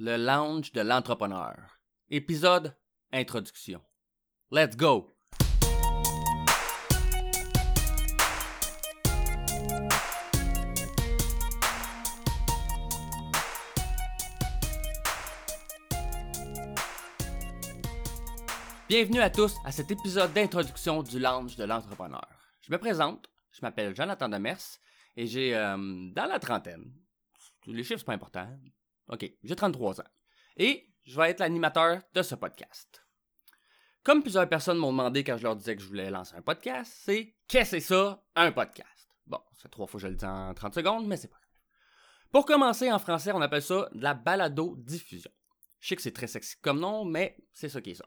le lounge de l'entrepreneur. Épisode Introduction. Let's go! Bienvenue à tous à cet épisode d'introduction du lounge de l'entrepreneur. Je me présente, je m'appelle Jonathan Demers et j'ai euh, dans la trentaine. Les chiffres, c'est pas important. OK, j'ai 33 ans. Et je vais être l'animateur de ce podcast. Comme plusieurs personnes m'ont demandé quand je leur disais que je voulais lancer un podcast, c'est qu'est-ce que c'est ça, un podcast? Bon, c'est trois fois que je le dis en 30 secondes, mais c'est pas grave. Pour commencer, en français, on appelle ça de la balado-diffusion. Je sais que c'est très sexy comme nom, mais c'est ça qui est ça.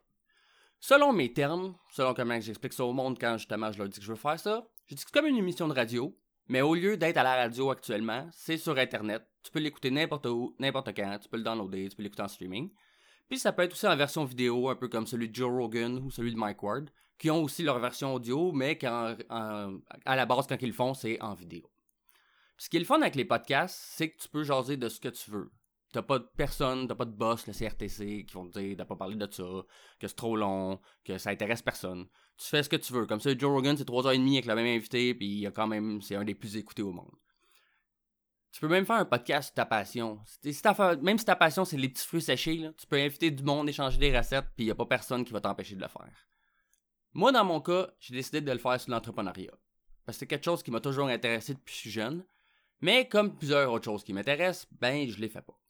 Selon mes termes, selon comment j'explique ça au monde quand justement je leur dis que je veux faire ça, je dis que c'est comme une émission de radio, mais au lieu d'être à la radio actuellement, c'est sur Internet. Tu peux l'écouter n'importe où, n'importe quand, tu peux le downloader, tu peux l'écouter en streaming. Puis ça peut être aussi en version vidéo, un peu comme celui de Joe Rogan ou celui de Mike Ward, qui ont aussi leur version audio, mais quand, à la base, quand ils le font, c'est en vidéo. ce qui est le fun avec les podcasts, c'est que tu peux jaser de ce que tu veux. T'as pas de personne, t'as pas de boss, le CRTC, qui vont te dire de pas parler de ça, que c'est trop long, que ça intéresse personne. Tu fais ce que tu veux. Comme ça, Joe Rogan, c'est 3h30 avec le même invité, puis il a quand même, c'est un des plus écoutés au monde. Tu peux même faire un podcast sur ta passion. même si ta passion, c'est les petits fruits séchés, tu peux inviter du monde, échanger des recettes, puis il n'y a pas personne qui va t'empêcher de le faire. Moi, dans mon cas, j'ai décidé de le faire sur l'entrepreneuriat. Parce que c'est quelque chose qui m'a toujours intéressé depuis que je suis jeune. Mais comme plusieurs autres choses qui m'intéressent, ben, je les fais pas.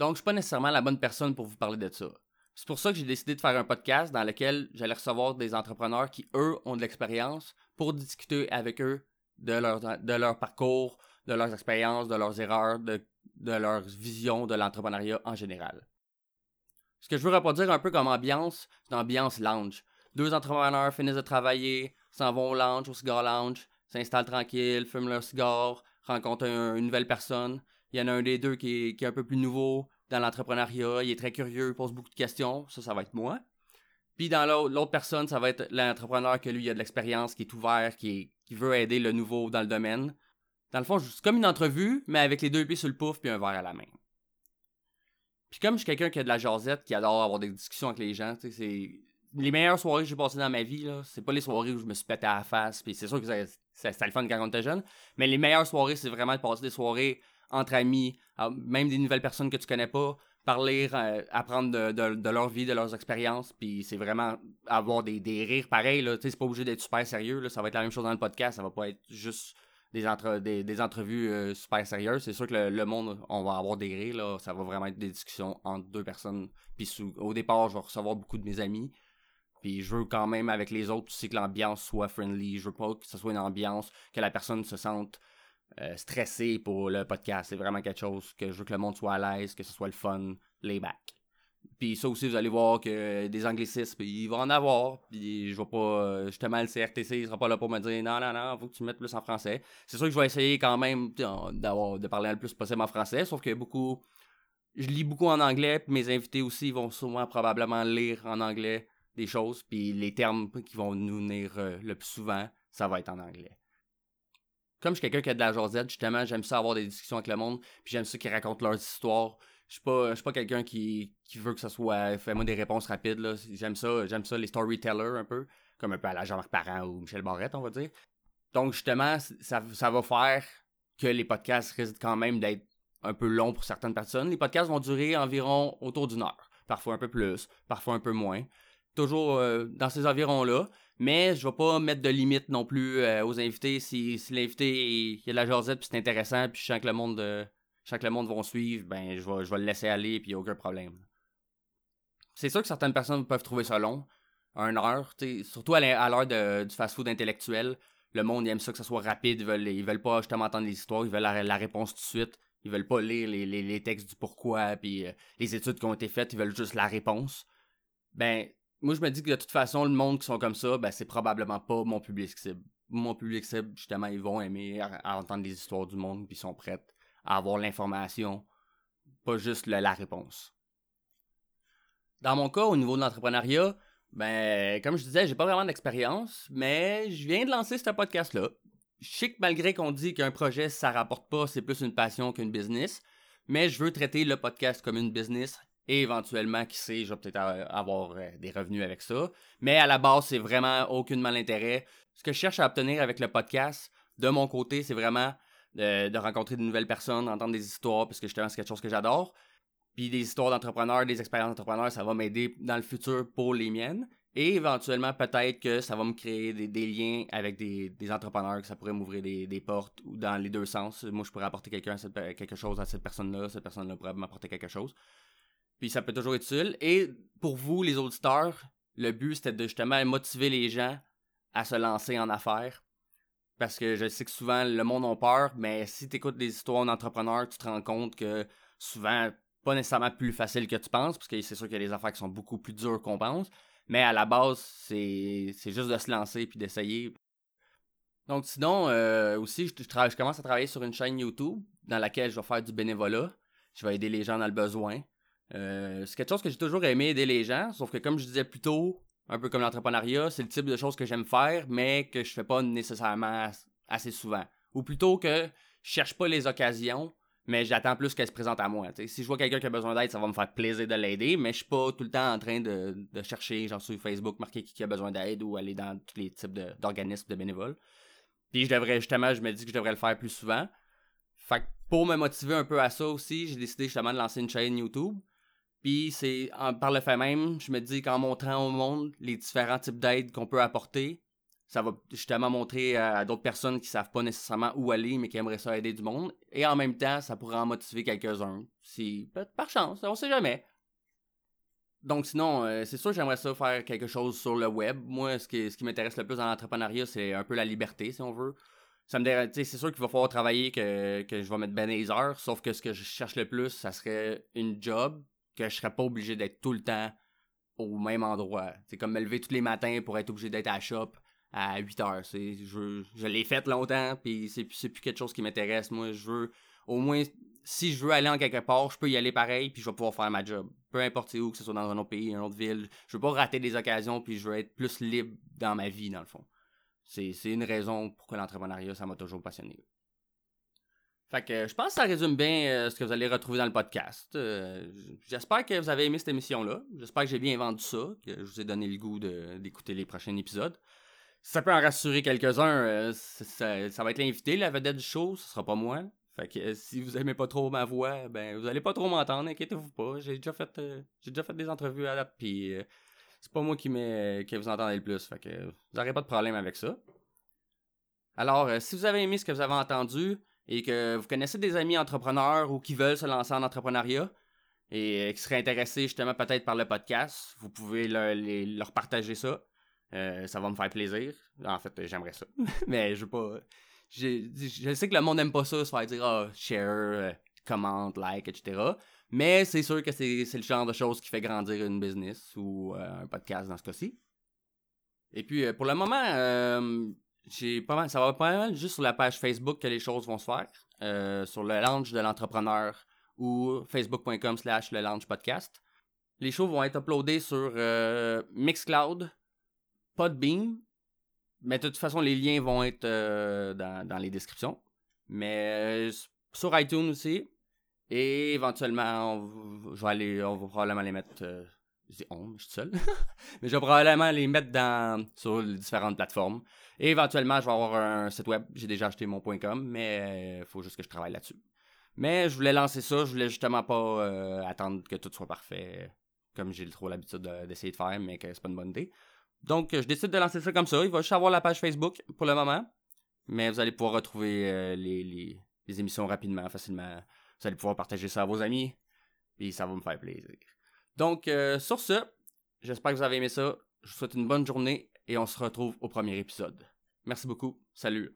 Donc, je suis pas nécessairement la bonne personne pour vous parler de ça. C'est pour ça que j'ai décidé de faire un podcast dans lequel j'allais recevoir des entrepreneurs qui, eux, ont de l'expérience pour discuter avec eux de leur, de leur parcours, de leurs expériences, de leurs erreurs, de, de leur vision de l'entrepreneuriat en général. Ce que je veux reproduire un peu comme ambiance, c'est ambiance lounge. Deux entrepreneurs finissent de travailler, s'en vont au lounge, au cigar lounge, s'installent tranquille, fument leur cigare, rencontrent une nouvelle personne, il y en a un des deux qui est, un peu plus nouveau dans l'entrepreneuriat. Il est très curieux, il pose beaucoup de questions. Ça, ça va être moi. Puis dans l'autre personne, ça va être l'entrepreneur que lui, il a de l'expérience, qui est ouvert, qui, qui veut aider le nouveau dans le domaine. Dans le fond, c'est comme une entrevue, mais avec les deux pieds sur le pouf puis un verre à la main. Puis comme je suis quelqu'un qui a de la jasette, qui adore avoir des discussions avec les gens, c'est les meilleures soirées que j'ai passées dans ma vie, là, c'est pas les soirées où je me suis pété à la face, puis c'est sûr que c'était le fun quand on était jeune, mais les meilleures soirées, c'est vraiment de passer des soirées entre amis, même des nouvelles personnes que tu connais pas, parler, euh, apprendre de, leur vie, de leurs expériences, puis c'est vraiment avoir des, rires pareils, c'est pas obligé d'être super sérieux, là, ça va être la même chose dans le podcast, ça va pas être juste des, des, entrevues euh, super sérieuses, c'est sûr que le, monde, on va avoir des rires, là, ça va vraiment être des discussions entre deux personnes, puis au départ, je vais recevoir beaucoup de mes amis, puis je veux quand même avec les autres, tu sais que l'ambiance soit friendly, je veux pas que ce soit une ambiance, que la personne se sente euh, stressé pour le podcast. C'est vraiment quelque chose que je veux que le monde soit à l'aise, que ce soit le fun, les back. Puis ça aussi, vous allez voir que des anglicismes, il va en avoir. Puis je vais pas, euh, justement, le CRTC, il sera pas là pour me dire non, non, non, faut que tu mettes plus en français. C'est sûr que je vais essayer quand même d'avoir, de parler le plus possible en français, sauf que beaucoup, je lis beaucoup en anglais, puis mes invités aussi vont souvent probablement lire en anglais des choses, puis les termes qui vont nous venir euh, le plus souvent, ça va être en anglais comme je suis quelqu'un qui a de la jasette, justement, j'aime ça avoir des discussions avec le monde, puis j'aime ça qu'ils racontent leurs histoires. Je suis pas, suis pas quelqu'un qui, qui veut que ça soit, fais-moi des réponses rapides, là. J'aime ça, j'aime ça, les storytellers, un peu. Comme un peu à la Jean-Marc Parent ou Michel Barrette, on va dire. Donc, justement, ça, ça va faire que les podcasts risquent quand même d'être un peu longs pour certaines personnes. Les podcasts vont durer environ autour d'une heure. Parfois un peu plus, parfois un peu moins. Toujours euh, dans ces environs-là. Mais je vais pas mettre de limite non plus euh, aux invités. Si, si l'invité il y a de la jasette puis c'est intéressant puis je sens que le monde euh, le monde vont suivre, ben je vais, je vais le laisser aller puis a aucun problème. C'est sûr que certaines personnes peuvent trouver ça long, une heure, surtout à l'heure du fast-food intellectuel. Le monde aime ça que ça soit rapide, ils veulent, veulent pas justement entendre les histoires, ils veulent la, réponse tout de suite. Ils veulent pas lire les, les, textes du pourquoi puis euh, les études qui ont été faites, ils veulent juste la réponse. Ben, moi, je me dis que de toute façon, le monde qui sont comme ça, ben, c'est probablement pas mon public cible. Mon public cible, justement, ils vont aimer entendre des histoires du monde, puis ils sont prêts à avoir l'information, pas juste la réponse. Dans mon cas, au niveau de l'entrepreneuriat, ben, comme je disais, j'ai pas vraiment d'expérience, mais je viens de lancer ce podcast-là. Je sais que malgré qu'on dit qu'un projet, ça rapporte pas, c'est plus une passion qu'une business, mais je veux traiter le podcast comme une business et éventuellement, qui sait, je vais peut-être avoir euh, des revenus avec ça. Mais à la base, c'est vraiment aucunement l'intérêt. Ce que je cherche à obtenir avec le podcast, de mon côté, c'est vraiment de, rencontrer de nouvelles personnes, d'entendre des histoires, parce que justement, c'est quelque chose que j'adore. Puis des histoires d'entrepreneurs, des expériences d'entrepreneurs, ça va m'aider dans le futur pour les miennes. Et éventuellement, peut-être que ça va me créer des, liens avec des, entrepreneurs, que ça pourrait m'ouvrir des, portes ou dans les deux sens. Moi, je pourrais apporter quelque chose à cette personne-là, cette personne-là pourrait m'apporter quelque chose. Puis ça peut toujours être utile. Et pour vous, les auditeurs, le but, c'était de justement motiver les gens à se lancer en affaires. Parce que je sais que souvent, le monde a peur, mais si tu écoutes des histoires d'entrepreneurs, tu te rends compte que souvent, pas nécessairement plus facile que tu penses, parce que c'est sûr qu'il y a des affaires qui sont beaucoup plus dures qu'on pense. Mais à la base, c'est juste de se lancer puis d'essayer. Donc sinon, euh, aussi, je, je, commence à travailler sur une chaîne YouTube dans laquelle je vais faire du bénévolat. Je vais aider les gens dans le besoin. Euh, c'est quelque chose que j'ai toujours aimé aider les gens, sauf que comme je disais plus tôt, un peu comme l'entrepreneuriat, c'est le type de choses que j'aime faire, mais que je fais pas nécessairement assez souvent. Ou plutôt que je cherche pas les occasions, mais j'attends plus qu'elles se présentent à moi. Si je vois quelqu'un qui a besoin d'aide, ça va me faire plaisir de l'aider, mais je suis pas tout le temps en train de, chercher, genre sur Facebook, marquer qui a besoin d'aide ou aller dans tous les types d'organismes de, bénévoles. Puis je devrais justement, je me dis que je devrais le faire plus souvent. Fait que pour me motiver un peu à ça aussi, j'ai décidé justement de lancer une chaîne YouTube. Puis c'est par le fait même, je me dis qu'en montrant au monde les différents types d'aides qu'on peut apporter, ça va justement montrer à, d'autres personnes qui savent pas nécessairement où aller, mais qui aimeraient ça aider du monde. Et en même temps, ça pourrait en motiver quelques-uns. Si, par chance, on sait jamais. Donc sinon, euh, c'est sûr que j'aimerais ça faire quelque chose sur le web. Moi, ce qui, m'intéresse le plus dans l'entrepreneuriat, c'est un peu la liberté, si on veut. Ça me c'est sûr qu'il va falloir travailler que, que je vais mettre bien des heures, sauf que ce que je cherche le plus, ça serait une job que je serais pas obligé d'être tout le temps au même endroit. C'est comme me lever tous les matins pour être obligé d'être à la shop à 8 heures. Je, je l'ai fait longtemps, puis c'est, c'est plus quelque chose qui m'intéresse. Moi, je veux, au moins, si je veux aller en quelque part, je peux y aller pareil, puis je vais pouvoir faire ma job. Peu importe où, que ce soit dans un autre pays, une autre ville. Je veux pas rater des occasions, puis je veux être plus libre dans ma vie, dans le fond. C'est, c'est une raison pourquoi l'entrepreneuriat, ça m'a toujours passionné. Fait que je pense que ça résume bien euh, ce que vous allez retrouver dans le podcast. Euh, j'espère que vous avez aimé cette émission-là. J'espère que j'ai bien vendu ça, que je vous ai donné le goût d'écouter les prochains épisodes. Si ça peut en rassurer quelques-uns, euh, ça, va être l'invité, la vedette du show, ce sera pas moi. Fait que si vous aimez pas trop ma voix, ben vous allez pas trop m'entendre, inquiétez-vous pas. J'ai déjà fait j'ai déjà fait des entrevues à la puis c'est pas moi qui, qui vous entendez le plus. Fait que vous n'aurez pas de problème avec ça. Alors, si vous avez aimé ce que vous avez entendu, et que vous connaissez des amis entrepreneurs ou qui veulent se lancer en entrepreneuriat et euh, qui seraient intéressés justement peut-être par le podcast, vous pouvez leur, partager ça. Euh, ça va me faire plaisir. En fait, j'aimerais ça. Mais je veux pas. Je, sais que le monde n'aime pas ça, se faire dire oh, share, euh, comment, like, etc. Mais c'est sûr que c'est le genre de choses qui fait grandir une business ou un podcast dans ce cas-ci. Et puis pour le moment, j'ai pas mal, ça va pas mal juste sur la page Facebook que les choses vont se faire. Euh, sur le launch de l'entrepreneur ou facebook.com slash le launch podcast. Les shows vont être uploadés sur euh, Mixcloud, Podbeam, mais de toute façon, les liens vont être euh, dans, les descriptions. Mais sur iTunes aussi. Et éventuellement, je vais aller, on va probablement les mettre je dis on, je suis seul. mais je vais probablement les mettre dans, sur les différentes plateformes. Et éventuellement, je vais avoir un site web. J'ai déjà acheté mon .com, mais il faut juste que je travaille là-dessus. Mais je voulais lancer ça. Je voulais justement pas euh, attendre que tout soit parfait, comme j'ai trop l'habitude d'essayer de, faire, mais que c'est pas une bonne idée. Donc, je décide de lancer ça comme ça. Il va juste avoir la page Facebook pour le moment. Mais vous allez pouvoir retrouver euh, les, les émissions rapidement, facilement. Vous allez pouvoir partager ça à vos amis. Puis ça va me faire plaisir. Donc, euh, sur ce, j'espère que vous avez aimé ça. Je vous souhaite une bonne journée et on se retrouve au premier épisode. Merci beaucoup. Salut.